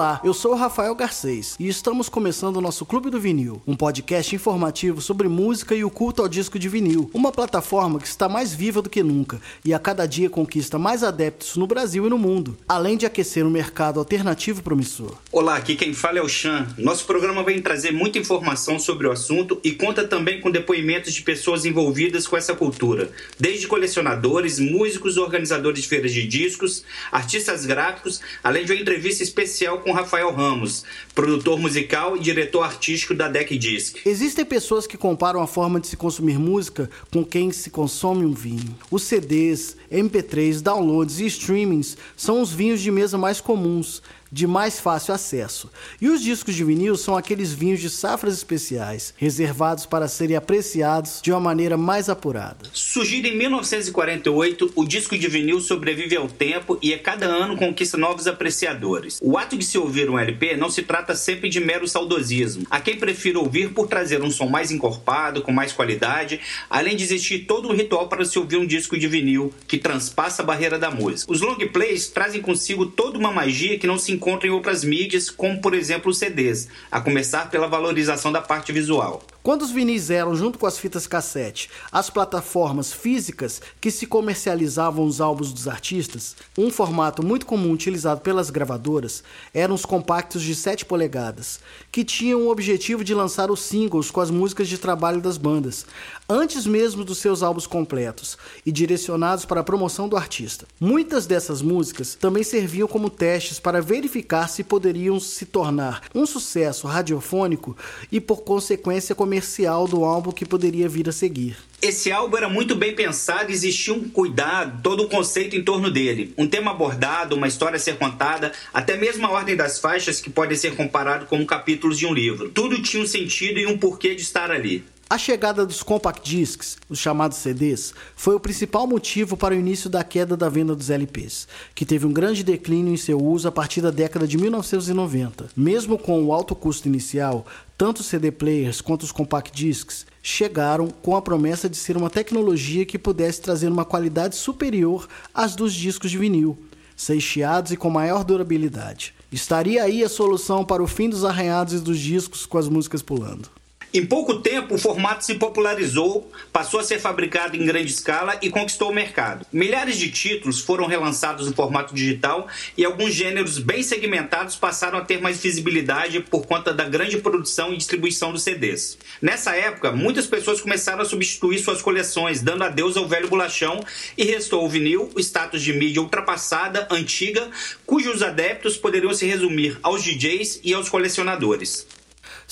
Olá, eu sou o Rafael Garcês e estamos começando o nosso Clube do Vinil, um podcast informativo sobre música e o culto ao disco de vinil, uma plataforma que está mais viva do que nunca e a cada dia conquista mais adeptos no Brasil e no mundo, além de aquecer um mercado alternativo promissor. Olá, aqui quem fala é o Chan. Nosso programa vem trazer muita informação sobre o assunto e conta também com depoimentos de pessoas envolvidas com essa cultura, desde colecionadores, músicos, organizadores de feiras de discos, artistas gráficos, além de uma entrevista especial com Rafael Ramos, produtor musical e diretor artístico da Deck Disc. Existem pessoas que comparam a forma de se consumir música com quem se consome um vinho. Os CDs, MP3, downloads e streamings são os vinhos de mesa mais comuns de mais fácil acesso. E os discos de vinil são aqueles vinhos de safras especiais, reservados para serem apreciados de uma maneira mais apurada. Surgido em 1948, o disco de vinil sobrevive ao tempo e a cada ano conquista novos apreciadores. O ato de se ouvir um LP não se trata sempre de mero saudosismo. Há quem prefira ouvir por trazer um som mais encorpado, com mais qualidade, além de existir todo um ritual para se ouvir um disco de vinil que transpassa a barreira da música. Os long plays trazem consigo toda uma magia que não se encontra em outras mídias, como por exemplo os CDs, a começar pela valorização da parte visual. Quando os vinis eram, junto com as fitas cassete, as plataformas físicas que se comercializavam os álbuns dos artistas, um formato muito comum utilizado pelas gravadoras eram os compactos de 7 polegadas, que tinham o objetivo de lançar os singles com as músicas de trabalho das bandas, antes mesmo dos seus álbuns completos e direcionados para a promoção do artista. Muitas dessas músicas também serviam como testes para verificar se poderiam se tornar um sucesso radiofônico e, por consequência, comercial do álbum que poderia vir a seguir. Esse álbum era muito bem pensado, existia um cuidado, todo um conceito em torno dele. Um tema abordado, uma história a ser contada, até mesmo a ordem das faixas que podem ser comparado como capítulos de um livro. Tudo tinha um sentido e um porquê de estar ali. A chegada dos compact discs, os chamados CDs, foi o principal motivo para o início da queda da venda dos LPs, que teve um grande declínio em seu uso a partir da década de 1990. Mesmo com o alto custo inicial, tanto os CD players quanto os compact discs chegaram com a promessa de ser uma tecnologia que pudesse trazer uma qualidade superior às dos discos de vinil, ser chiados e com maior durabilidade. Estaria aí a solução para o fim dos arranhados e dos discos com as músicas pulando. Em pouco tempo, o formato se popularizou, passou a ser fabricado em grande escala e conquistou o mercado. Milhares de títulos foram relançados no formato digital e alguns gêneros bem segmentados passaram a ter mais visibilidade por conta da grande produção e distribuição dos CDs. Nessa época, muitas pessoas começaram a substituir suas coleções, dando adeus ao velho bolachão e restou o vinil, o status de mídia ultrapassada, antiga, cujos adeptos poderiam se resumir aos DJs e aos colecionadores.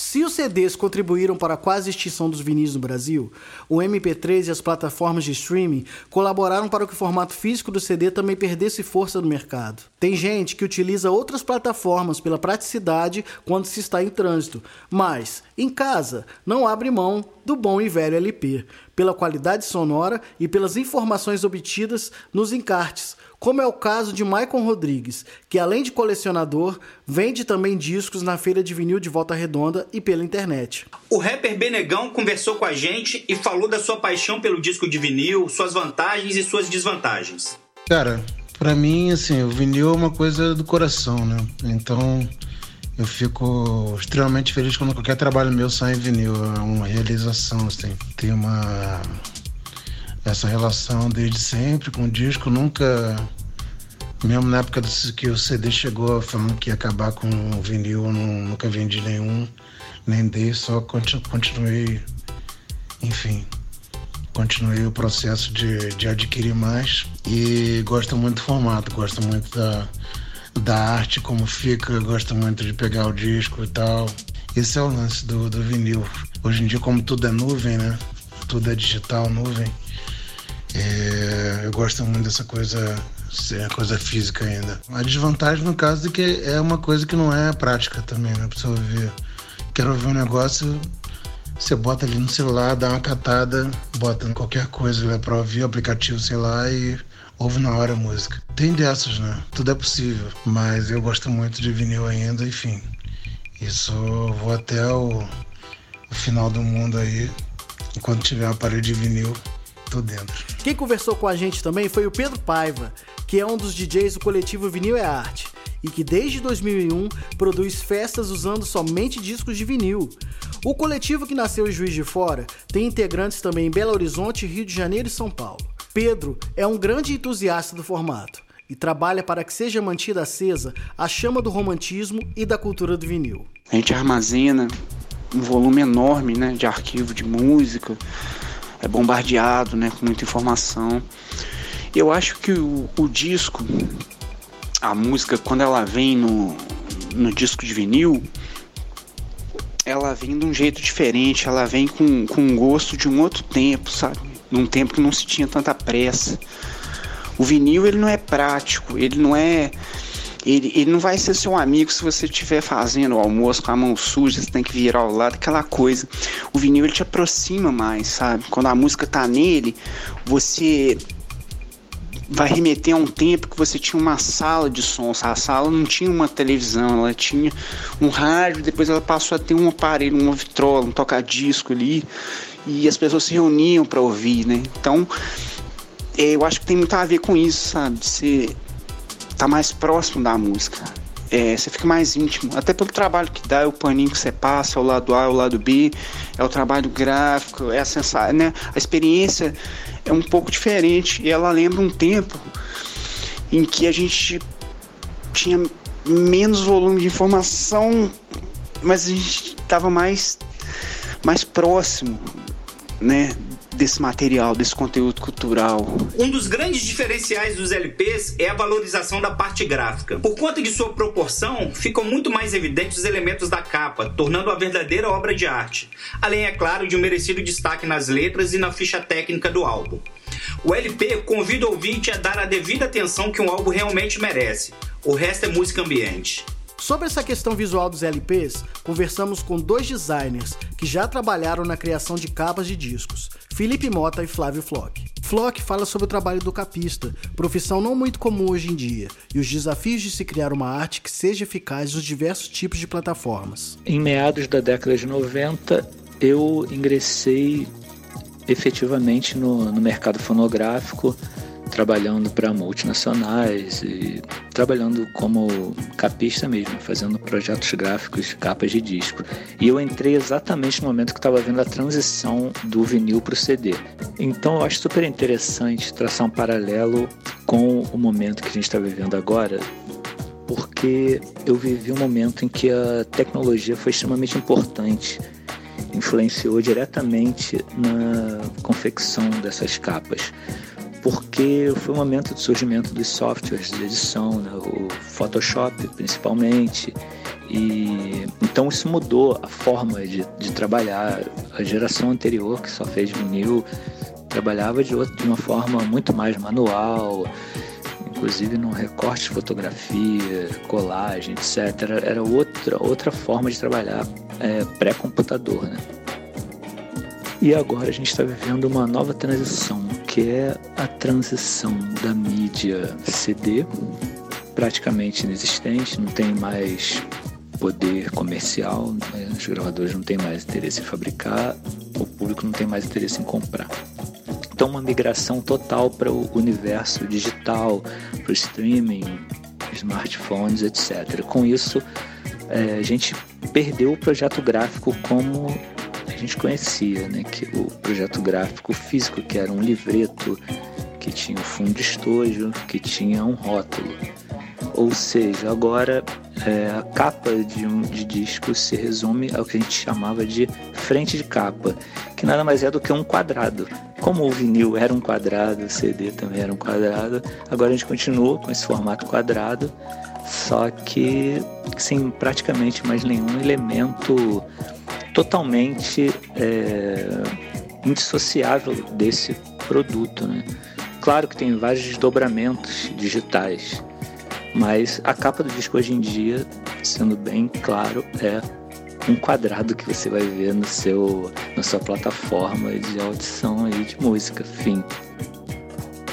Se os CDs contribuíram para a quase extinção dos vinis no Brasil, o MP3 e as plataformas de streaming colaboraram para que o formato físico do CD também perdesse força no mercado. Tem gente que utiliza outras plataformas pela praticidade quando se está em trânsito, mas em casa não abre mão do bom e velho LP, pela qualidade sonora e pelas informações obtidas nos encartes como é o caso de Maicon Rodrigues, que além de colecionador, vende também discos na feira de vinil de Volta Redonda e pela internet. O rapper Benegão conversou com a gente e falou da sua paixão pelo disco de vinil, suas vantagens e suas desvantagens. Cara, para mim, assim, o vinil é uma coisa do coração, né? Então, eu fico extremamente feliz quando qualquer trabalho meu sai em vinil. É uma realização, assim. Tem uma essa relação desde sempre com o disco, nunca. Mesmo na época que o CD chegou falando que ia acabar com o vinil, nunca vendi nenhum, nem dei, só continuei, enfim, continuei o processo de, de adquirir mais e gosto muito do formato, gosto muito da, da arte, como fica, gosto muito de pegar o disco e tal. Esse é o lance do, do vinil. Hoje em dia, como tudo é nuvem, né? Tudo é digital, nuvem é, eu gosto muito dessa coisa, coisa física ainda. A desvantagem no caso é que é uma coisa que não é prática também, né? Pra ouvir. Quero ouvir um negócio, você bota ali no celular, dá uma catada, bota qualquer coisa né, pra ouvir, aplicativo, sei lá, e ouve na hora a música. Tem dessas, né? Tudo é possível. Mas eu gosto muito de vinil ainda, enfim. Isso vou até o, o final do mundo aí. Enquanto tiver uma parede de vinil, tô dentro. Quem conversou com a gente também foi o Pedro Paiva, que é um dos DJs do coletivo Vinil é Arte e que desde 2001 produz festas usando somente discos de vinil. O coletivo que nasceu em Juiz de Fora tem integrantes também em Belo Horizonte, Rio de Janeiro e São Paulo. Pedro é um grande entusiasta do formato e trabalha para que seja mantida acesa a chama do romantismo e da cultura do vinil. A gente armazena um volume enorme né, de arquivo de música, é bombardeado né, com muita informação. Eu acho que o, o disco, a música, quando ela vem no, no disco de vinil, ela vem de um jeito diferente, ela vem com, com um gosto de um outro tempo, sabe? Num tempo que não se tinha tanta pressa. O vinil ele não é prático, ele não é ele, ele não vai ser seu amigo se você estiver fazendo o almoço com a mão suja, você tem que virar ao lado, aquela coisa. O vinil ele te aproxima mais, sabe? Quando a música tá nele, você vai remeter a um tempo que você tinha uma sala de som. A sala não tinha uma televisão, ela tinha um rádio, depois ela passou a ter um aparelho, uma vitrola, um toca-disco ali, e as pessoas se reuniam para ouvir, né? Então, é, eu acho que tem muito a ver com isso, sabe? Ser tá mais próximo da música. É, você fica mais íntimo, até pelo trabalho que dá, é o paninho que você passa, é o lado A, é o lado B, é o trabalho gráfico, é a sensação, né? A experiência é um pouco diferente e ela lembra um tempo em que a gente tinha menos volume de informação, mas a gente estava mais mais próximo, né, desse material, desse conteúdo cultural. Um dos grandes diferenciais dos LPs é a valorização da parte gráfica. Por conta de sua proporção, ficam muito mais evidentes os elementos da capa, tornando a verdadeira obra de arte. Além, é claro, de um merecido destaque nas letras e na ficha técnica do álbum. O LP convida o ouvinte a dar a devida atenção que um álbum realmente merece. O resto é música ambiente. Sobre essa questão visual dos LPs, conversamos com dois designers que já trabalharam na criação de capas de discos, Felipe Mota e Flávio Flock. Flock fala sobre o trabalho do capista, profissão não muito comum hoje em dia, e os desafios de se criar uma arte que seja eficaz nos diversos tipos de plataformas. Em meados da década de 90, eu ingressei efetivamente no, no mercado fonográfico trabalhando para multinacionais e trabalhando como capista mesmo, fazendo projetos gráficos, capas de disco. E eu entrei exatamente no momento que estava vendo a transição do vinil para o CD. Então eu acho super interessante traçar um paralelo com o momento que a gente está vivendo agora, porque eu vivi um momento em que a tecnologia foi extremamente importante influenciou diretamente na confecção dessas capas porque foi o momento do surgimento dos softwares de edição, né? o Photoshop principalmente, e então isso mudou a forma de, de trabalhar. A geração anterior, que só fez vinil, trabalhava de, outra, de uma forma muito mais manual, inclusive no recorte de fotografia, colagem, etc. Era, era outra, outra forma de trabalhar é, pré-computador. Né? E agora a gente está vivendo uma nova transição, que é a transição da mídia CD, praticamente inexistente, não tem mais poder comercial, né? os gravadores não têm mais interesse em fabricar, o público não tem mais interesse em comprar. Então, uma migração total para o universo digital, para o streaming, smartphones, etc. Com isso, é, a gente perdeu o projeto gráfico como gente conhecia, né? Que o projeto gráfico físico, que era um livreto, que tinha um fundo de estojo, que tinha um rótulo. Ou seja, agora é, a capa de um de disco se resume ao que a gente chamava de frente de capa, que nada mais é do que um quadrado. Como o vinil era um quadrado, o CD também era um quadrado, agora a gente continua com esse formato quadrado, só que sem praticamente mais nenhum elemento totalmente é, indissociável desse produto. Né? Claro que tem vários desdobramentos digitais, mas a capa do disco hoje em dia, sendo bem claro, é um quadrado que você vai ver no seu, na sua plataforma de audição e de música, fim.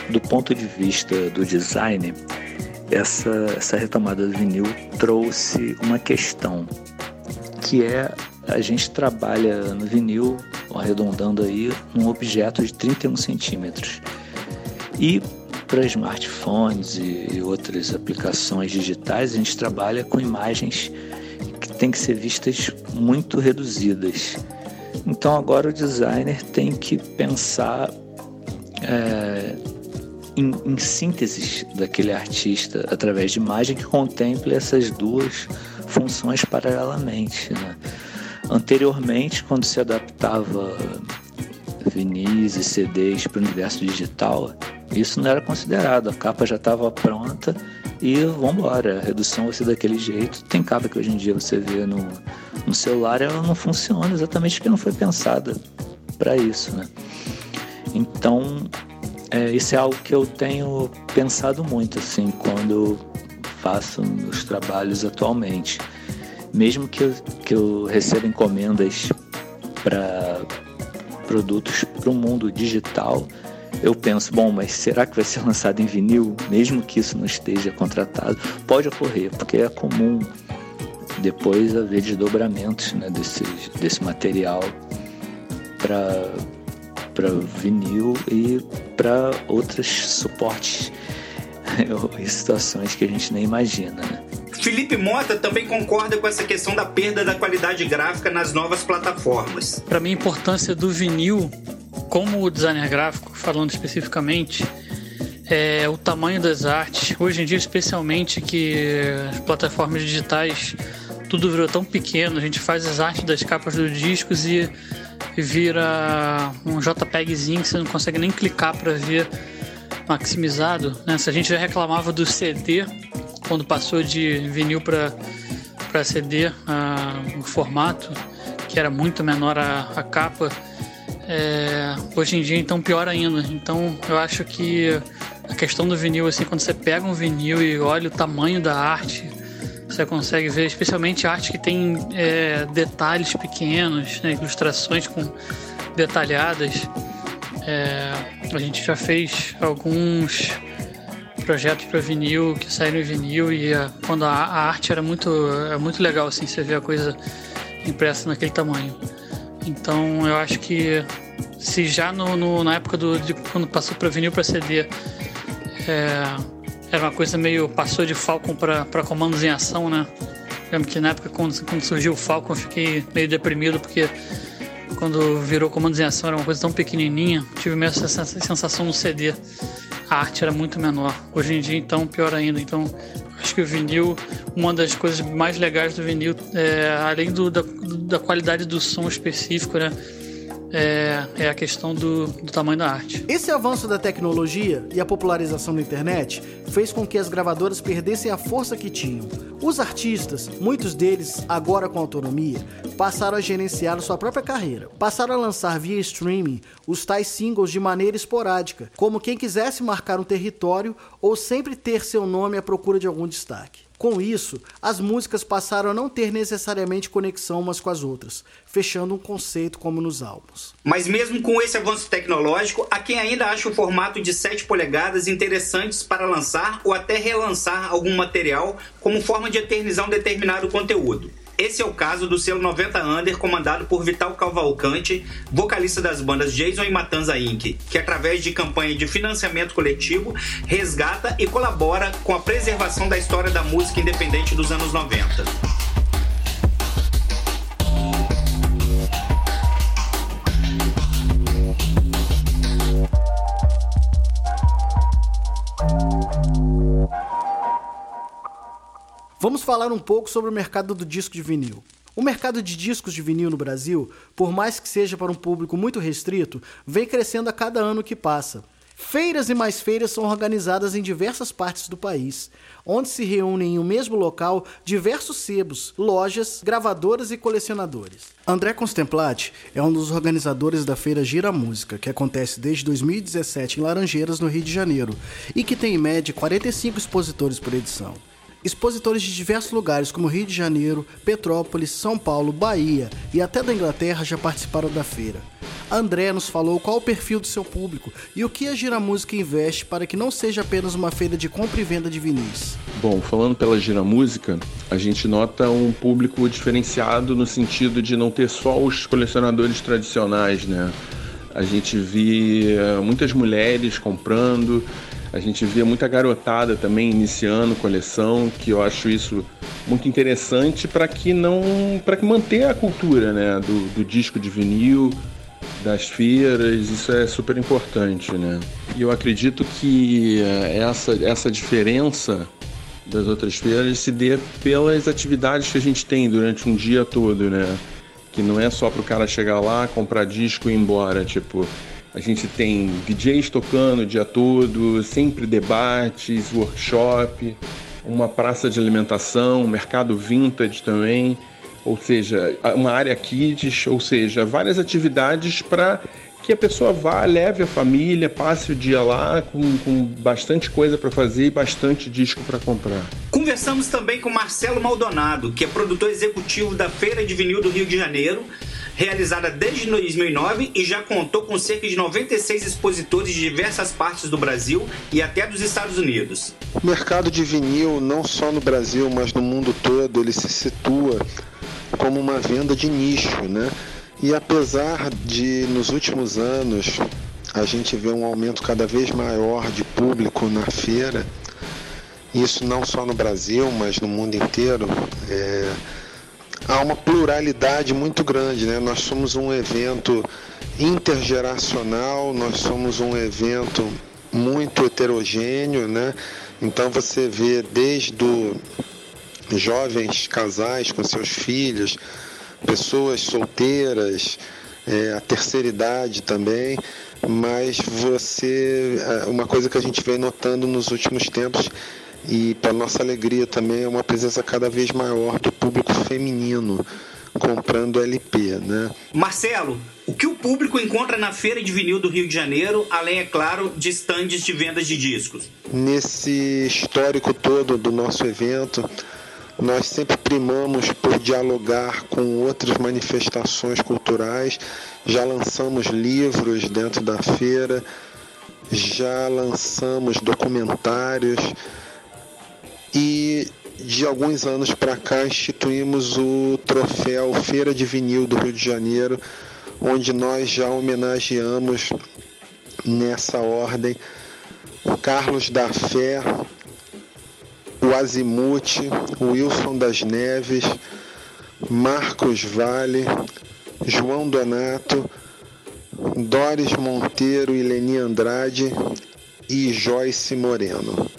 Do ponto de vista do design, essa, essa retomada do vinil trouxe uma questão que é a gente trabalha no vinil, arredondando aí, num objeto de 31 centímetros. E para smartphones e outras aplicações digitais, a gente trabalha com imagens que têm que ser vistas muito reduzidas. Então agora o designer tem que pensar é, em, em síntese daquele artista através de imagem que contemple essas duas funções paralelamente. Né? Anteriormente, quando se adaptava vinis e CDs para o universo digital, isso não era considerado. A capa já estava pronta e vamos embora. A redução vai ser daquele jeito. Tem capa que hoje em dia você vê no, no celular, ela não funciona exatamente porque não foi pensada para isso, né? Então, é, isso é algo que eu tenho pensado muito, assim, quando faço meus trabalhos atualmente. Mesmo que eu, que eu receba encomendas para produtos para o mundo digital, eu penso, bom, mas será que vai ser lançado em vinil, mesmo que isso não esteja contratado? Pode ocorrer, porque é comum depois haver desdobramentos né, desse, desse material para vinil e para outros suportes e situações que a gente nem imagina. Né? Felipe Mota também concorda com essa questão da perda da qualidade gráfica nas novas plataformas. Para mim, a importância do vinil, como designer gráfico, falando especificamente, é o tamanho das artes. Hoje em dia, especialmente que as plataformas digitais tudo virou tão pequeno, a gente faz as artes das capas dos discos e vira um JPEGzinho que você não consegue nem clicar para ver maximizado. Né? Se a gente já reclamava do CD, quando passou de vinil para CD, ah, o formato, que era muito menor a, a capa, é, hoje em dia então pior ainda. Então eu acho que a questão do vinil, assim, quando você pega um vinil e olha o tamanho da arte, você consegue ver, especialmente arte que tem é, detalhes pequenos, né, ilustrações com detalhadas. É, a gente já fez alguns projetos para vinil que saíram em vinil e a, quando a, a, arte era muito, é muito legal assim, você vê a coisa impressa naquele tamanho. Então eu acho que se já no, no na época do, de quando passou para vinil para CD é, era uma coisa meio. passou de Falcon para comandos em ação, né? Lembro que na época, quando, quando surgiu o Falcon, eu fiquei meio deprimido, porque quando virou comandos em ação era uma coisa tão pequenininha. Tive mesmo essa sensação no CD. A arte era muito menor. Hoje em dia, então, pior ainda. Então, acho que o vinil, uma das coisas mais legais do vinil, é, além do, da, da qualidade do som específico, né? É, é a questão do, do tamanho da arte. Esse avanço da tecnologia e a popularização da internet fez com que as gravadoras perdessem a força que tinham. Os artistas, muitos deles agora com autonomia, passaram a gerenciar sua própria carreira. Passaram a lançar via streaming os tais singles de maneira esporádica, como quem quisesse marcar um território ou sempre ter seu nome à procura de algum destaque. Com isso, as músicas passaram a não ter necessariamente conexão umas com as outras, fechando um conceito como nos álbuns. Mas mesmo com esse avanço tecnológico, há quem ainda acha o formato de 7 polegadas interessantes para lançar ou até relançar algum material como forma de eternizar um determinado conteúdo. Esse é o caso do selo 90 Under, comandado por Vital Cavalcante, vocalista das bandas Jason e Matanza Inc., que através de campanha de financiamento coletivo resgata e colabora com a preservação da história da música independente dos anos 90. Vamos falar um pouco sobre o mercado do disco de vinil. O mercado de discos de vinil no Brasil, por mais que seja para um público muito restrito, vem crescendo a cada ano que passa. Feiras e mais feiras são organizadas em diversas partes do país, onde se reúnem em um mesmo local diversos sebos, lojas, gravadoras e colecionadores. André Constemplati é um dos organizadores da feira Gira Música, que acontece desde 2017 em Laranjeiras, no Rio de Janeiro, e que tem em média 45 expositores por edição. Expositores de diversos lugares, como Rio de Janeiro, Petrópolis, São Paulo, Bahia e até da Inglaterra já participaram da feira. André nos falou qual o perfil do seu público e o que a Gira Música investe para que não seja apenas uma feira de compra e venda de vinis. Bom, falando pela Gira Música, a gente nota um público diferenciado no sentido de não ter só os colecionadores tradicionais, né? A gente vê muitas mulheres comprando, A gente vê muita garotada também iniciando coleção, que eu acho isso muito interessante para que não para que manter a cultura né do, do, disco de vinil das feiras isso é super importante né. E eu acredito que eh, essa essa diferença das outras feiras se dê pelas atividades que a gente tem durante um dia todo né. Que não é só para o cara chegar lá comprar disco e ir embora tipo a gente tem DJs tocando o dia todo, sempre debates, workshop, uma praça de alimentação, um mercado vintage também, ou seja, uma área kids, ou seja, várias atividades para que a pessoa vá, leve a família, passe o dia lá com, com bastante coisa para fazer e bastante disco para comprar. Conversamos também com Marcelo Maldonado, que é produtor executivo da Feira de Vinil do Rio de Janeiro, realizada desde 2009 e já contou com cerca de 96 expositores de diversas partes do Brasil e até dos Estados Unidos. O mercado de vinil, não só no Brasil, mas no mundo todo, ele se situa como uma venda de nicho, né? E apesar de nos últimos anos a gente ver um aumento cada vez maior de público na feira, isso não só no Brasil, mas no mundo inteiro, é, há uma pluralidade muito grande. Né? Nós somos um evento intergeracional, nós somos um evento muito heterogêneo, né? Então você vê desde jovens casais com seus filhos, pessoas solteiras, é, a terceira idade também, mas você, é, uma coisa que a gente vem notando nos últimos tempos e para nossa alegria também é uma presença cada vez maior do público feminino comprando LP, né? Marcelo, o que o público encontra na Feira de Vinil do Rio de Janeiro, além, é claro, de estandes de vendas de discos? Nesse histórico todo do nosso evento, nós sempre primamos por dialogar com outras manifestações culturais. Já lançamos livros dentro da feira, já lançamos documentários e de alguns anos para cá instituímos o troféu Feira de Vinil do Rio de Janeiro, onde nós já homenageamos nessa ordem o Carlos da Fé, o Azimuth, o Wilson das Neves, Marcos Vale, João Donato, Doris Monteiro e Leni Andrade e Joyce Moreno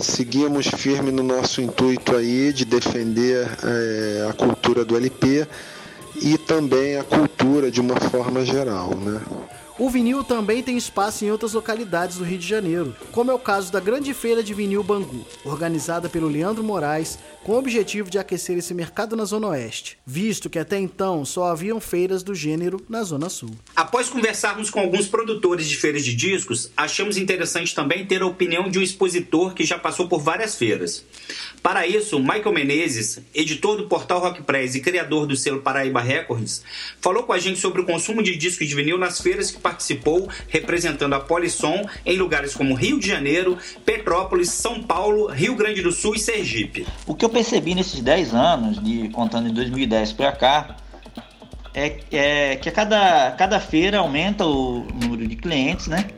seguimos firme no nosso intuito aí de defender é, a cultura do LP e também a cultura de uma forma geral, né? O vinil também tem espaço em outras localidades do Rio de Janeiro, como é o caso da Grande Feira de Vinil Bangu, organizada pelo Leandro Moraes, com o objetivo de aquecer esse mercado na Zona Oeste, visto que até então só haviam feiras do gênero na Zona Sul. Após conversarmos com alguns produtores de feiras de discos, achamos interessante também ter a opinião de um expositor que já passou por várias feiras. Para isso, Michael Menezes, editor do portal Rock Press e criador do selo Paraíba Records, falou com a gente sobre o consumo de discos de vinil nas feiras que participou, representando a Polisson em lugares como Rio de Janeiro, Petrópolis, São Paulo, Rio Grande do Sul e Sergipe. O que eu percebi nesses 10 anos, de contando em 2010 para cá, é, é, que a cada, cada feira aumenta o número de clientes, né?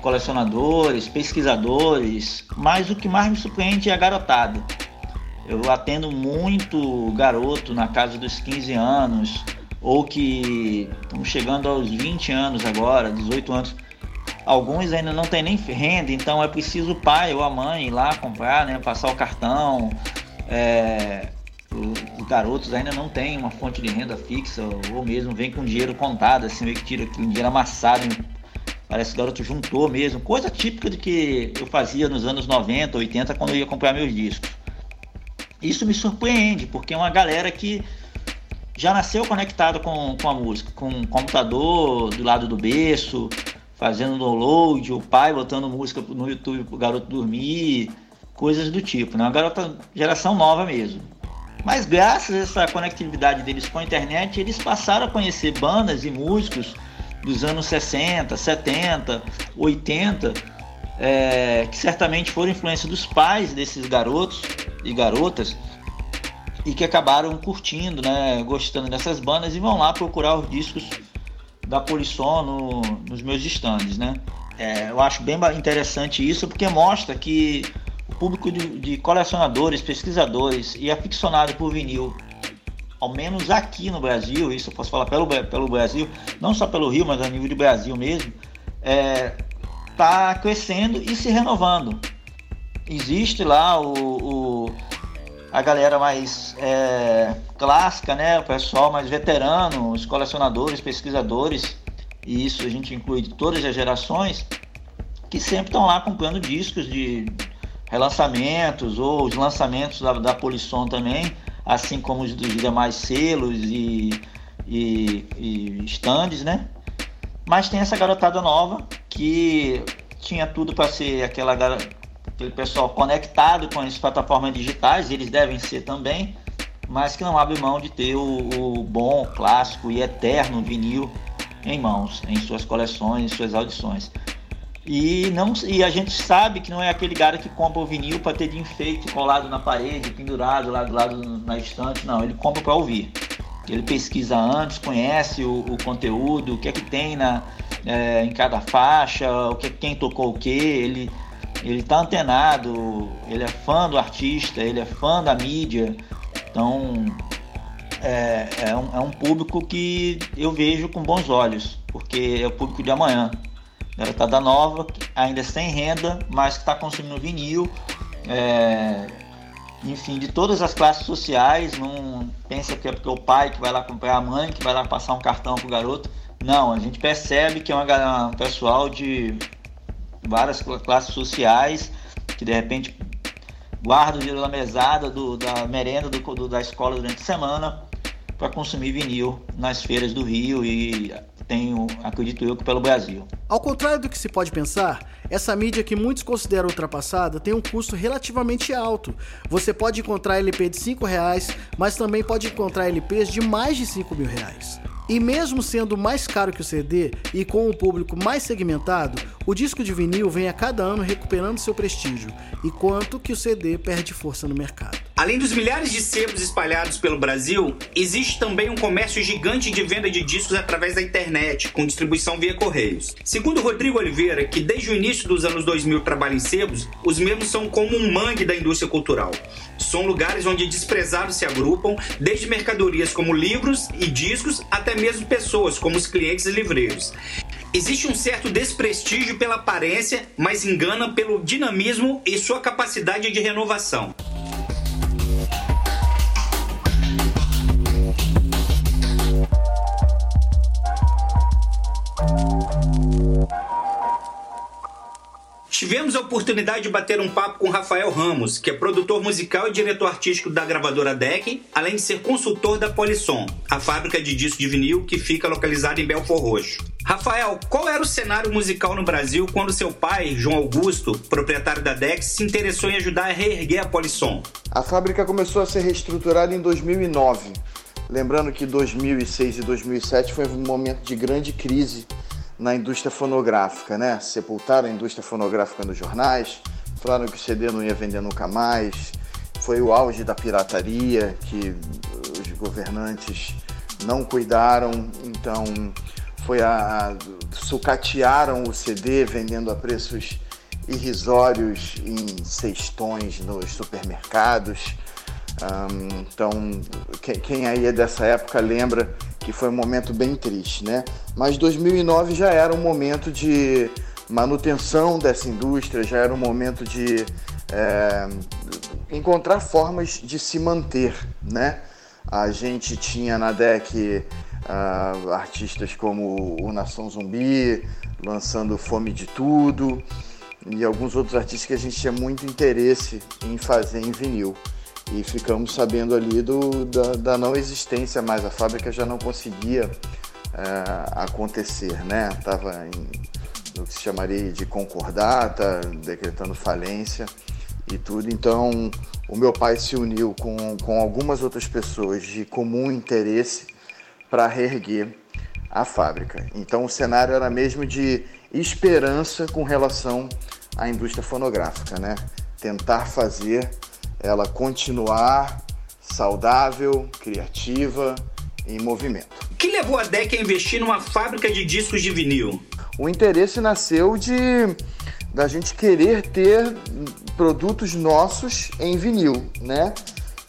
Colecionadores, pesquisadores, mas o que mais me surpreende é a garotada. Eu atendo muito garoto na casa dos 15 anos, ou que estão chegando aos 20 anos agora, 18 anos. Alguns ainda não têm nem renda, então é preciso o pai ou a mãe ir lá comprar, né, passar o cartão. É, os garotos ainda não têm uma fonte de renda fixa, ou mesmo vem com dinheiro contado, assim, meio que tira um dinheiro amassado. Parece que o garoto juntou mesmo. Coisa típica de que eu fazia nos anos 90, 80, quando eu ia comprar meus discos. Isso me surpreende, porque é uma galera que já nasceu conectado com, com a música, com o computador do lado do berço, fazendo download, o pai botando música no YouTube pro garoto dormir, coisas do tipo, né? Uma garota geração nova mesmo. Mas graças a essa conectividade deles com a internet, eles passaram a conhecer bandas e músicos dos anos 60, 70, 80, é, que certamente foram influência dos pais desses garotos e garotas e que acabaram curtindo, né, gostando dessas bandas e vão lá procurar os discos da Polisson no, nos meus stands, né? É, eu acho bem interessante isso porque mostra que o público de, de colecionadores, pesquisadores e aficionados por vinil, ao menos aqui no Brasil, isso eu posso falar pelo, pelo Brasil, não só pelo Rio, mas a nível de Brasil mesmo, está é, tá crescendo e se renovando. Existe lá o, o a galera mais é, clássica, né? o pessoal mais veterano, os colecionadores, pesquisadores, e isso a gente inclui de todas as gerações, que sempre estão lá comprando discos de relançamentos ou os lançamentos da, da Polisson também, assim como os dos demais selos e, e, e stands, né? Mas tem essa garotada nova que tinha tudo para ser aquela aquele pessoal conectado com as plataformas digitais, eles devem ser também, mas que não abre mão de ter o, o bom, clássico e eterno vinil em mãos, em suas coleções, em suas audições. E, não, e a gente sabe que não é aquele cara que compra o vinil para ter de enfeite colado na parede, pendurado lá do lado na estante, não, ele compra para ouvir. Ele pesquisa antes, conhece o, o, conteúdo, o que é que tem na, é, em cada faixa, o que quem tocou o que, ele ele tá antenado, ele é fã do artista, ele é fã da mídia, então é, é, um, é um público que eu vejo com bons olhos, porque é o público de amanhã. Garotada nova, ainda sem renda, mas que está consumindo vinil. É, enfim, de todas as classes sociais, não pensa que é porque o pai que vai lá comprar a mãe, que vai lá passar um cartão pro garoto. Não, a gente percebe que é uma, um pessoal de várias classes sociais que de repente guarda o dinheiro da mesada, do, da merenda do, do, da escola durante a semana para consumir vinil nas feiras do Rio e tenho, acredito eu, que pelo Brasil. Ao contrário do que se pode pensar, essa mídia que muitos consideram ultrapassada tem um custo relativamente alto. Você pode encontrar LP de 5 reais, mas também pode encontrar LPs de mais de 5 mil reais. E mesmo sendo mais caro que o CD e com um público mais segmentado, o disco de vinil vem a cada ano recuperando seu prestígio, enquanto que o CD perde força no mercado. Além dos milhares de sebos espalhados pelo Brasil, existe também um comércio gigante de venda de discos através da internet, com distribuição via correios. Segundo Rodrigo Oliveira, que desde o início dos anos 2000 trabalha em sebos, os mesmos são como um mangue da indústria cultural. São lugares onde desprezados se agrupam, desde mercadorias como livros e discos até mesmo pessoas como os clientes e livreiros. Existe um certo desprestígio pela aparência, mas engana pelo dinamismo e sua capacidade de renovação. Tivemos a oportunidade de bater um papo com Rafael Ramos, que é produtor musical e diretor artístico da gravadora DEC, além de ser consultor da Polisson, a fábrica de disco de vinil que fica localizada em Belfor Roxo. Rafael, qual era o cenário musical no Brasil quando seu pai, João Augusto, proprietário da DEC, se interessou em ajudar a reerguer a Polisson? A fábrica começou a ser reestruturada em 2009. Lembrando que 2006 e 2007 foi um momento de grande crise na indústria fonográfica, né? Sepultaram a indústria fonográfica nos jornais, falaram que o CD não ia vender nunca mais. Foi o auge da pirataria, que os governantes não cuidaram, então foi a, a sucatearam o CD vendendo a preços irrisórios em cestões nos supermercados. Um, então, quem, quem aí é dessa época lembra que foi um momento bem triste, né? Mas 2009 já era um momento de manutenção dessa indústria, já era um momento de é, encontrar formas de se manter, né? A gente tinha na DEC uh, artistas como o Nação Zumbi lançando Fome de Tudo e alguns outros artistas que a gente tinha muito interesse em fazer em vinil e ficamos sabendo ali do, da, da, não existência mais, a fábrica já não conseguia é, acontecer, né? Estava no que se chamaria de concordata, decretando falência e tudo. Então, o meu pai se uniu com, com algumas outras pessoas de comum interesse para reerguer a fábrica. Então, o cenário era mesmo de esperança com relação à indústria fonográfica, né? Tentar fazer ela continuar saudável, criativa, em movimento. O que levou a DEC a investir numa fábrica de discos de vinil? o interesse nasceu de da gente querer ter produtos nossos em vinil, né?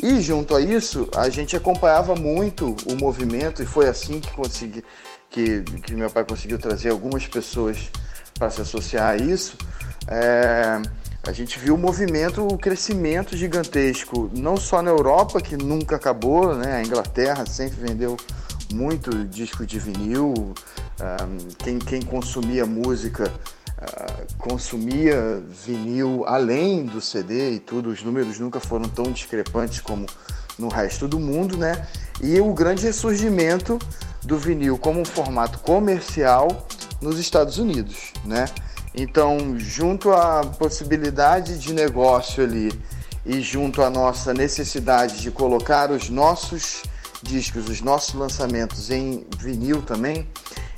E junto a isso, a gente acompanhava muito o movimento e foi assim que consegui que, que meu pai conseguiu trazer algumas pessoas para se associar a isso. É, a gente viu o movimento, o crescimento gigantesco, não só na Europa, que nunca acabou, né? A Inglaterra sempre vendeu muito disco de vinil. Quem, quem consumia música uh, consumia vinil além do CD e tudo. Os números nunca foram tão discrepantes como no resto do mundo, né? E o grande ressurgimento do vinil como um formato comercial nos Estados Unidos, né? Então, junto à possibilidade de negócio ali e junto à nossa necessidade de colocar os nossos discos, os nossos lançamentos em vinil também,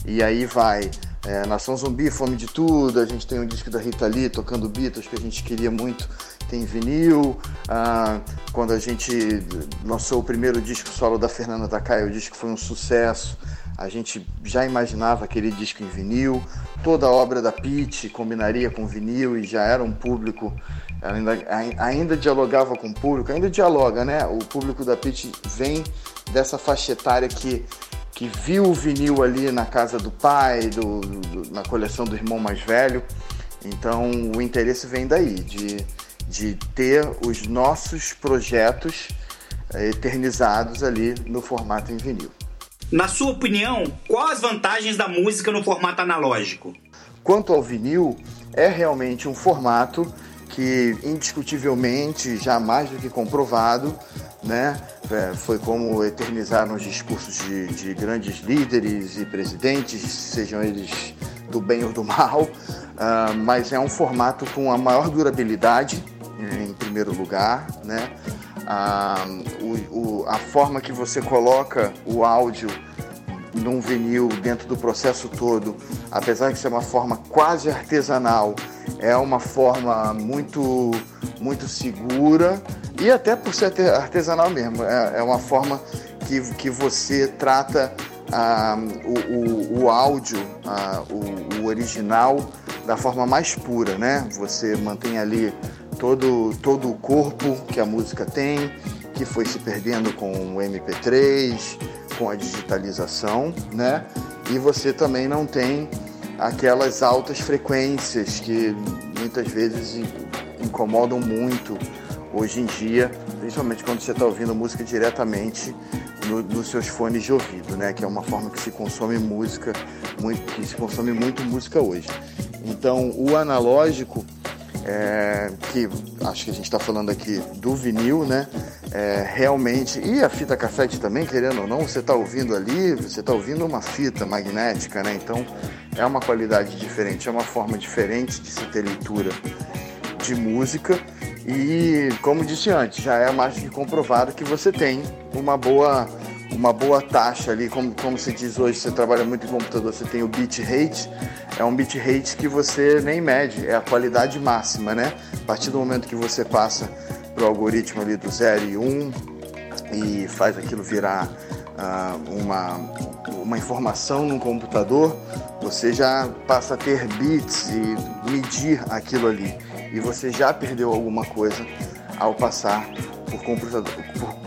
e aí vai é, Nação Zumbi, Fome de Tudo, a gente tem um disco da Rita Lee tocando Beatles que a gente queria muito, tem vinil. Ah, quando a gente lançou o primeiro disco solo da Fernanda Takai, o disco foi um sucesso a gente já imaginava aquele disco em vinil, toda a obra da Pitt combinaria com vinil e já era um público, ainda, ainda dialogava com o público, ainda dialoga, né? O público da Pitt vem dessa faixa etária que, que viu o vinil ali na casa do pai, do, do, na coleção do irmão mais velho. Então o interesse vem daí, de, de ter os nossos projetos eh, eternizados ali no formato em vinil. Na sua opinião, quais as vantagens da música no formato analógico? Quanto ao vinil, é realmente um formato que indiscutivelmente, já mais do que comprovado, né? É, foi como eternizaram os discursos de, de, grandes líderes e presidentes, sejam eles do bem ou do mal, uh, mas é um formato com a maior durabilidade, em primeiro lugar, né? A, o, o, a forma que você coloca o áudio num vinil dentro do processo todo, apesar de ser uma forma quase artesanal, é uma forma muito, muito segura e até por ser artesanal mesmo, é, é uma forma que, que você trata ah, o, o, o, áudio, ah, o, o original, da forma mais pura, né? Você mantém ali todo, todo o corpo que a música tem, que foi se perdendo com o MP3, com a digitalização, né? E você também não tem aquelas altas frequências que muitas vezes incomodam muito hoje em dia, principalmente quando você está ouvindo música diretamente no, nos seus fones de ouvido, né? Que é uma forma que se consome música, muito, que se consome muito música hoje. Então, o analógico é, que acho que a gente está falando aqui do vinil, né? É, realmente, e a fita cassete também, querendo ou não, você está ouvindo ali, você está ouvindo uma fita magnética, né? Então é uma qualidade diferente, é uma forma diferente de se ter leitura de música. E como disse antes, já é mais que comprovado que você tem uma boa uma boa taxa ali, como, como se diz hoje, você trabalha muito em computador, você tem o bit rate, é um bit rate que você nem mede, é a qualidade máxima, né? A partir do momento que você passa para o algoritmo ali do 0 e 1 um, e faz aquilo virar uh, uma, uma informação no computador, você já passa a ter bits e medir aquilo ali. E você já perdeu alguma coisa ao passar por computador,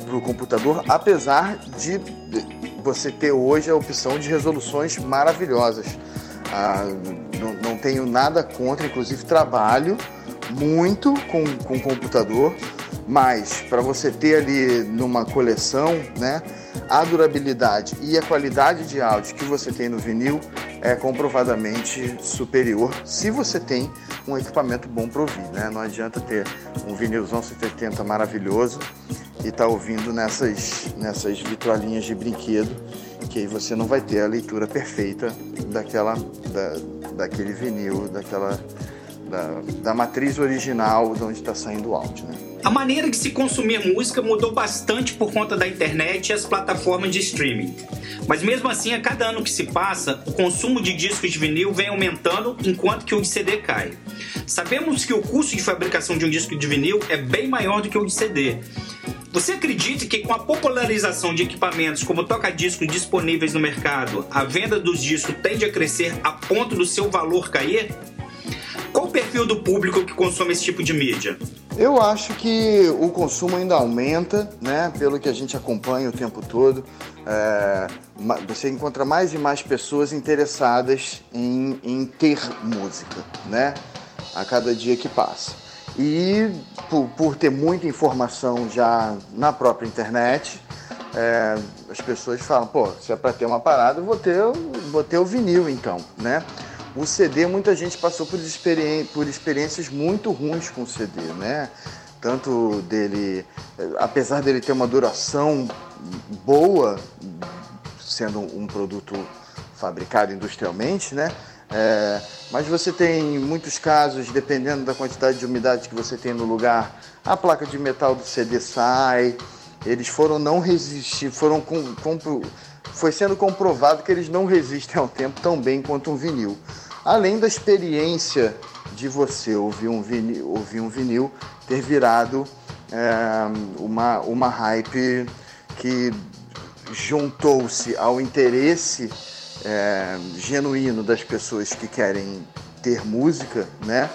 por o computador, apesar de você ter hoje a opção de resoluções maravilhosas. Ah, não, não, tenho nada contra, inclusive trabalho muito com, com computador, mas para você ter ali numa coleção, né, a durabilidade e a qualidade de áudio que você tem no vinil é comprovadamente superior se você tem um equipamento bom para ouvir, né? Não adianta ter um vinilzão 180 maravilhoso e estar tá ouvindo nessas, nessas vitrolinhas de brinquedo, que aí você não vai ter a leitura perfeita daquela, da, daquele vinil, daquela, da, da matriz original de onde está saindo o áudio. Né? A maneira de se consumir música mudou bastante por conta da internet e as plataformas de streaming. Mas mesmo assim, a cada ano que se passa, o consumo de discos de vinil vem aumentando enquanto que o de CD cai. Sabemos que o custo de fabricação de um disco de vinil é bem maior do que o de CD. Você acredita que com a popularização de equipamentos como toca-discos disponíveis no mercado, a venda dos discos tende a crescer a ponto do seu valor cair? Qual o perfil do público que consome esse tipo de mídia? Eu acho que o consumo ainda aumenta, né? Pelo que a gente acompanha o tempo todo. É, você encontra mais e mais pessoas interessadas em, em ter música, né? A cada dia que passa. E por, por ter muita informação já na própria internet, é, as pessoas falam, pô, se é para ter uma parada, eu vou ter, vou ter o vinil então, né? O CD, muita gente passou por, experi por experiências muito ruins com o CD, né? Tanto dele, apesar dele ter uma duração boa, sendo um produto fabricado industrialmente, né? É, mas você tem muitos casos, dependendo da quantidade de umidade que você tem no lugar, a placa de metal do CD sai, eles foram não resistir, foram com, com, foi sendo comprovado que eles não resistem ao tempo tão bem quanto um vinil. Além da experiência de você ouvir um vinil, ouvir um vinil ter virado é, uma, uma hype que juntou-se ao interesse é, genuíno das pessoas que querem ter música, né?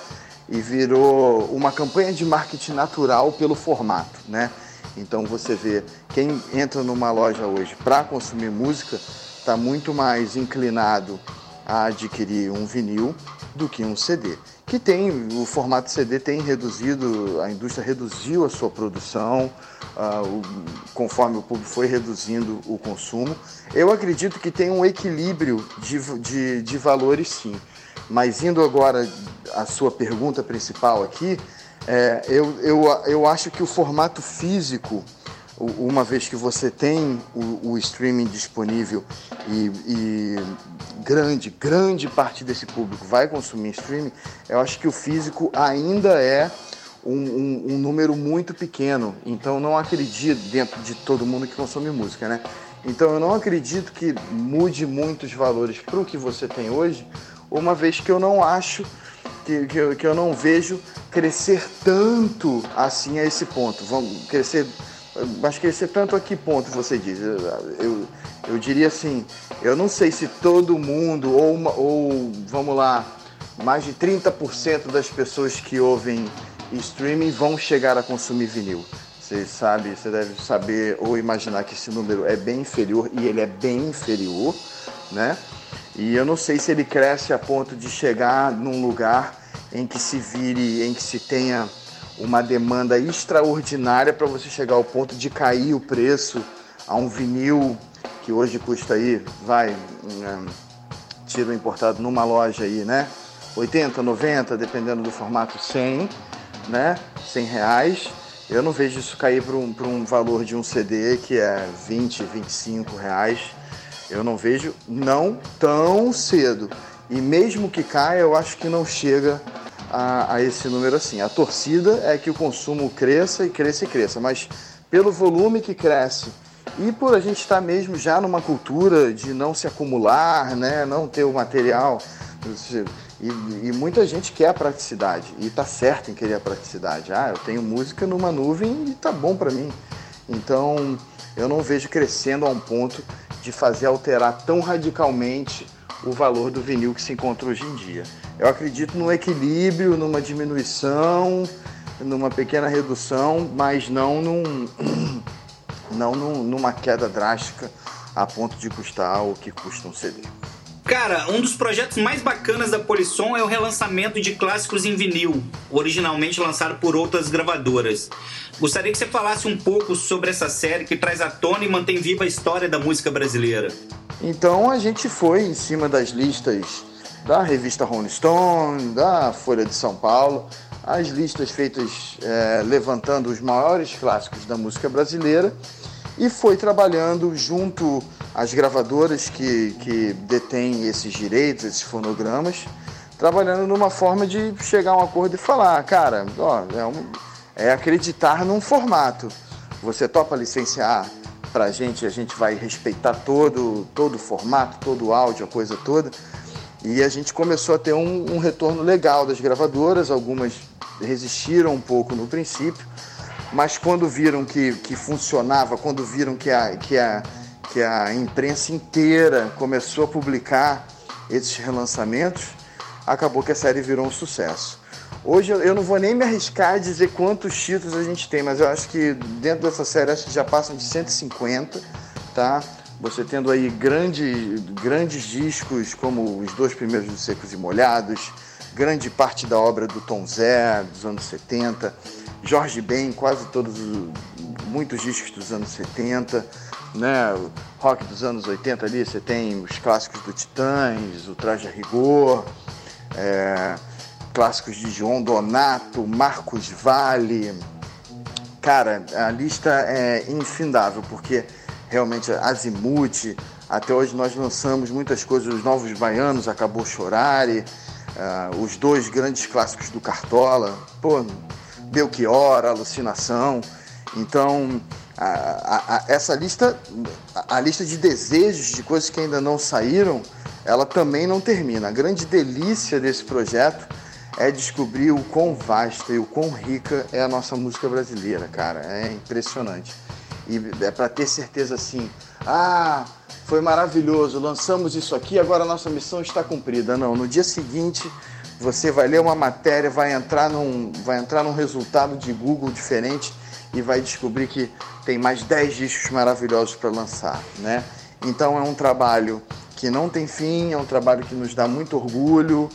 E virou uma campanha de marketing natural pelo formato, né? Então você vê quem entra numa loja hoje para consumir música está muito mais inclinado a adquirir um vinil do que um CD. Que tem o formato CD tem reduzido, a indústria reduziu a sua produção, uh, o, conforme o público foi reduzindo o consumo. Eu acredito que tem um equilíbrio de, de, de valores sim. Mas indo agora à sua pergunta principal aqui, é, eu, eu, eu acho que o formato físico, uma vez que você tem o, o streaming disponível e, e, grande, grande parte desse público vai consumir streaming, eu acho que o físico ainda é um, um, um, número muito pequeno. Então não acredito dentro de todo mundo que consome música, né? Então eu não acredito que mude muitos valores para o que você tem hoje, uma vez que eu não acho que, que, que eu não vejo crescer tanto assim a esse ponto. Vamos crescer, mas crescer tanto a que ponto você diz? Eu, eu, diria assim, eu não sei se todo mundo, ou, uma, ou vamos lá, mais de 30% das pessoas que ouvem streaming vão chegar a consumir vinil. Você sabe, você deve saber ou imaginar que esse número é bem inferior e ele é bem inferior, né? E eu não sei se ele cresce a ponto de chegar num lugar em que se vire, em que se tenha uma demanda extraordinária para você chegar ao ponto de cair o preço a um vinil que hoje custa aí, vai, um, tiro importado numa loja aí, né? 80, 90, dependendo do formato, 100 né? 100 reais. Eu não vejo isso cair para um, um valor de um CD que é 20, 25 reais. Eu não vejo não tão cedo. E mesmo que caia, eu acho que não chega a, a, esse número assim. A torcida é que o consumo cresça e cresça e cresça, mas pelo volume que cresce e por a gente estar mesmo já numa cultura de não se acumular, né, não ter o material, e, e, muita gente quer a praticidade e está certo em querer a praticidade. Ah, eu tenho música numa nuvem e tá bom para mim. Então eu não vejo crescendo a um ponto de fazer alterar tão radicalmente o valor do vinil que se encontra hoje em dia. Eu acredito no equilíbrio, numa diminuição, numa pequena redução, mas não, num, não num, numa queda drástica a ponto de custar o que custa um CD. Cara, um dos projetos mais bacanas da Polisson é o relançamento de clássicos em vinil, originalmente lançado por outras gravadoras. Gostaria que você falasse um pouco sobre essa série que traz à tona e mantém viva a história da música brasileira. Então a gente foi em cima das listas da revista Rolling Stone, da Folha de São Paulo, as listas feitas é, levantando os maiores clássicos da música brasileira e foi trabalhando junto às gravadoras que, que detêm esses direitos, esses fonogramas, trabalhando numa forma de chegar a um acordo e falar, cara, ó, é, um, é acreditar num formato. Você topa licenciar para a gente, a gente vai respeitar todo, todo o formato, todo o áudio, a coisa toda. E a gente começou a ter um, um retorno legal das gravadoras, algumas resistiram um pouco no princípio, mas quando viram que, que funcionava, quando viram que a, que, a, que a imprensa inteira começou a publicar esses relançamentos, acabou que a série virou um sucesso. Hoje eu não vou nem me arriscar a dizer quantos títulos a gente tem, mas eu acho que dentro dessa série acho que já passam de 150, tá? Você tendo aí grande, grandes discos como os dois primeiros dos Secos e Molhados, grande parte da obra do Tom Zé dos anos 70, Jorge Ben, quase todos, muitos discos dos anos 70, né? O rock dos anos 80 ali, você tem os clássicos do Titãs, o Traje a Rigor, é, clássicos de João Donato, Marcos Vale. Cara, a lista é infindável, porque realmente Azimuth, até hoje nós lançamos muitas coisas, os Novos Baianos, Acabou Chorare, uh, os dois grandes clássicos do Cartola, pô, Belchior, Alucinação. Então, a, a, a, essa lista, a lista de desejos, de coisas que ainda não saíram, ela também não termina. A grande delícia desse projeto é descobrir o quão vasta e o quão rica é a nossa música brasileira, cara. É impressionante. E é para ter certeza assim, ah, foi maravilhoso, lançamos isso aqui, agora a nossa missão está cumprida. Não, no dia seguinte você vai ler uma matéria, vai entrar num, vai entrar num resultado de Google diferente e vai descobrir que tem mais 10 discos maravilhosos para lançar, né? Então é um trabalho que não tem fim, é um trabalho que nos dá muito orgulho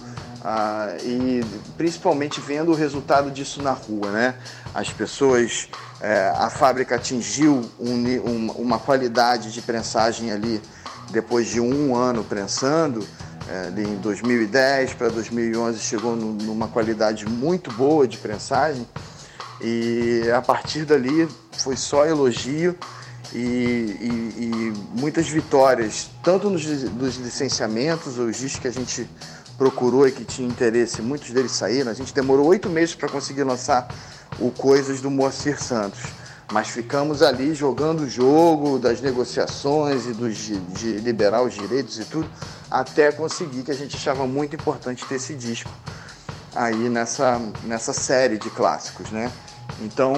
ah, e principalmente vendo o resultado disso na rua, né? As pessoas, é, a fábrica atingiu um, um, uma qualidade de prensagem ali depois de um ano prensando, ali em 2010 para 2011 chegou numa qualidade muito boa de prensagem e a partir dali foi só elogio e, e, e muitas vitórias, tanto nos, licenciamentos, os discos que a gente procurou e que tinha interesse, muitos deles saíram. A gente demorou oito meses para conseguir lançar o Coisas do Moacir Santos. Mas ficamos ali jogando o jogo das negociações e dos, de liberar os direitos e tudo, até conseguir que a gente achava muito importante ter esse disco aí nessa, nessa série de clássicos, né? Então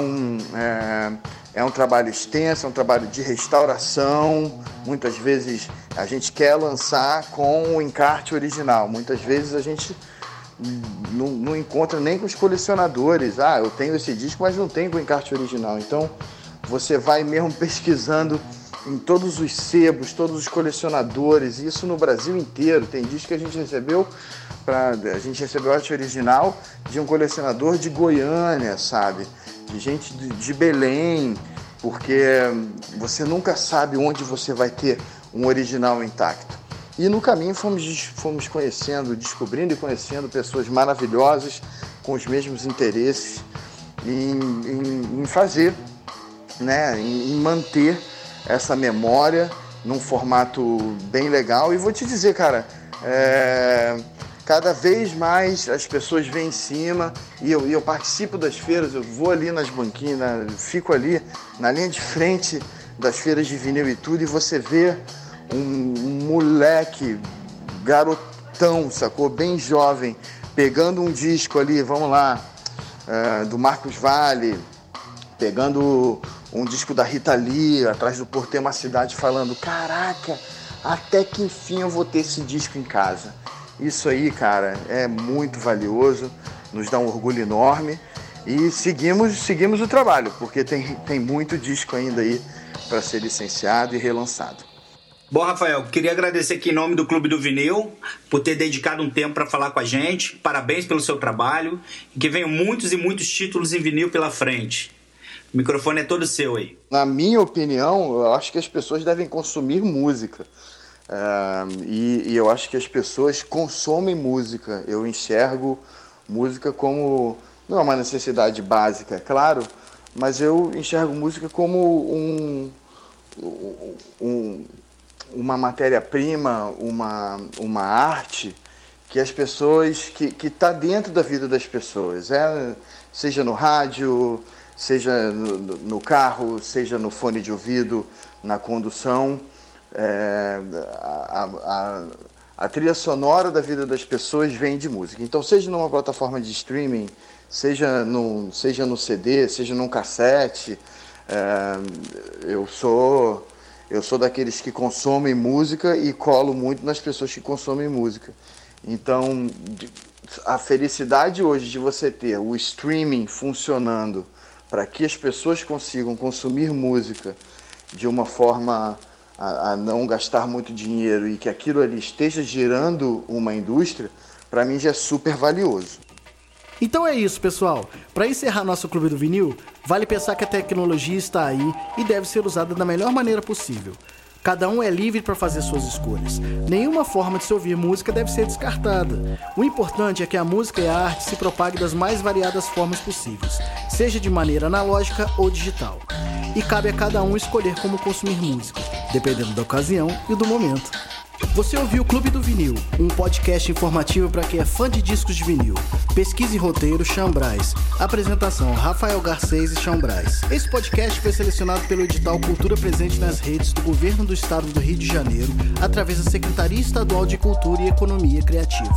é, é um trabalho extenso, é um trabalho de restauração. Muitas vezes a gente quer lançar com o encarte original, muitas vezes a gente não, não, encontra nem com os colecionadores. Ah, eu tenho esse disco, mas não tenho com o encarte original. Então você vai mesmo pesquisando em todos os sebos, todos os colecionadores, isso no Brasil inteiro. Tem disco que a gente recebeu para a gente recebeu arte original de um colecionador de Goiânia, sabe? De gente de, de Belém, porque você nunca sabe onde você vai ter um original intacto. E no caminho fomos, fomos conhecendo, descobrindo e conhecendo pessoas maravilhosas com os mesmos interesses em, em, em fazer, né, em, em manter essa memória num formato bem legal. E vou te dizer, cara, é, cada vez mais as pessoas vêm em cima e eu, eu participo das feiras, eu vou ali nas banquinas, fico ali na linha de frente das feiras de vinil e tudo, e você vê um, moleque, garotão, sacou? Bem jovem, pegando um disco ali, vamos lá, é, do Marcos Vale, pegando um disco da Rita Lee, atrás do Porto tem uma cidade falando, caraca, até que enfim eu vou ter esse disco em casa. Isso aí, cara, é muito valioso, nos dá um orgulho enorme e seguimos, seguimos o trabalho, porque tem, tem muito disco ainda aí para ser licenciado e relançado. Bom, Rafael, queria agradecer aqui em nome do Clube do Vinil por ter dedicado um tempo para falar com a gente. Parabéns pelo seu trabalho e que venham muitos e muitos títulos em vinil pela frente. O microfone é todo seu aí. Na minha opinião, eu acho que as pessoas devem consumir música. E, e eu acho que as pessoas consomem música. Eu enxergo música como. Não é uma necessidade básica, é claro, mas eu enxergo música como um, um, uma matéria-prima, uma, uma arte que as pessoas, que está dentro da vida das pessoas, é, seja no rádio, seja no, no, carro, seja no fone de ouvido, na condução. É, a, a, A trilha sonora da vida das pessoas vem de música. Então, seja numa plataforma de streaming, seja no, seja no CD, seja num cassete, é, eu sou eu sou daqueles que consomem música e colo muito nas pessoas que consomem música. Então, a felicidade hoje de você ter o streaming funcionando para que as pessoas consigam consumir música de uma forma a, a, não gastar muito dinheiro e que aquilo ali esteja girando uma indústria, para mim já é super valioso. Então é isso, pessoal. Para encerrar nosso Clube do Vinil, vale pensar que a tecnologia está aí e deve ser usada da melhor maneira possível. Cada um é livre para fazer suas escolhas. Nenhuma forma de se ouvir música deve ser descartada. O importante é que a música e a arte se propaguem das mais variadas formas possíveis, seja de maneira analógica ou digital. E cabe a cada um escolher como consumir música, dependendo da ocasião e do momento. Você ouviu o Clube do Vinil, um podcast informativo para quem é fã de discos de vinil. Pesquisa e roteiro, Chambrais. Apresentação, Rafael Garcês e Chambrais. Esse podcast foi selecionado pelo edital Cultura Presente nas Redes do Governo do Estado do Rio de Janeiro, através da Secretaria Estadual de Cultura e Economia Criativa.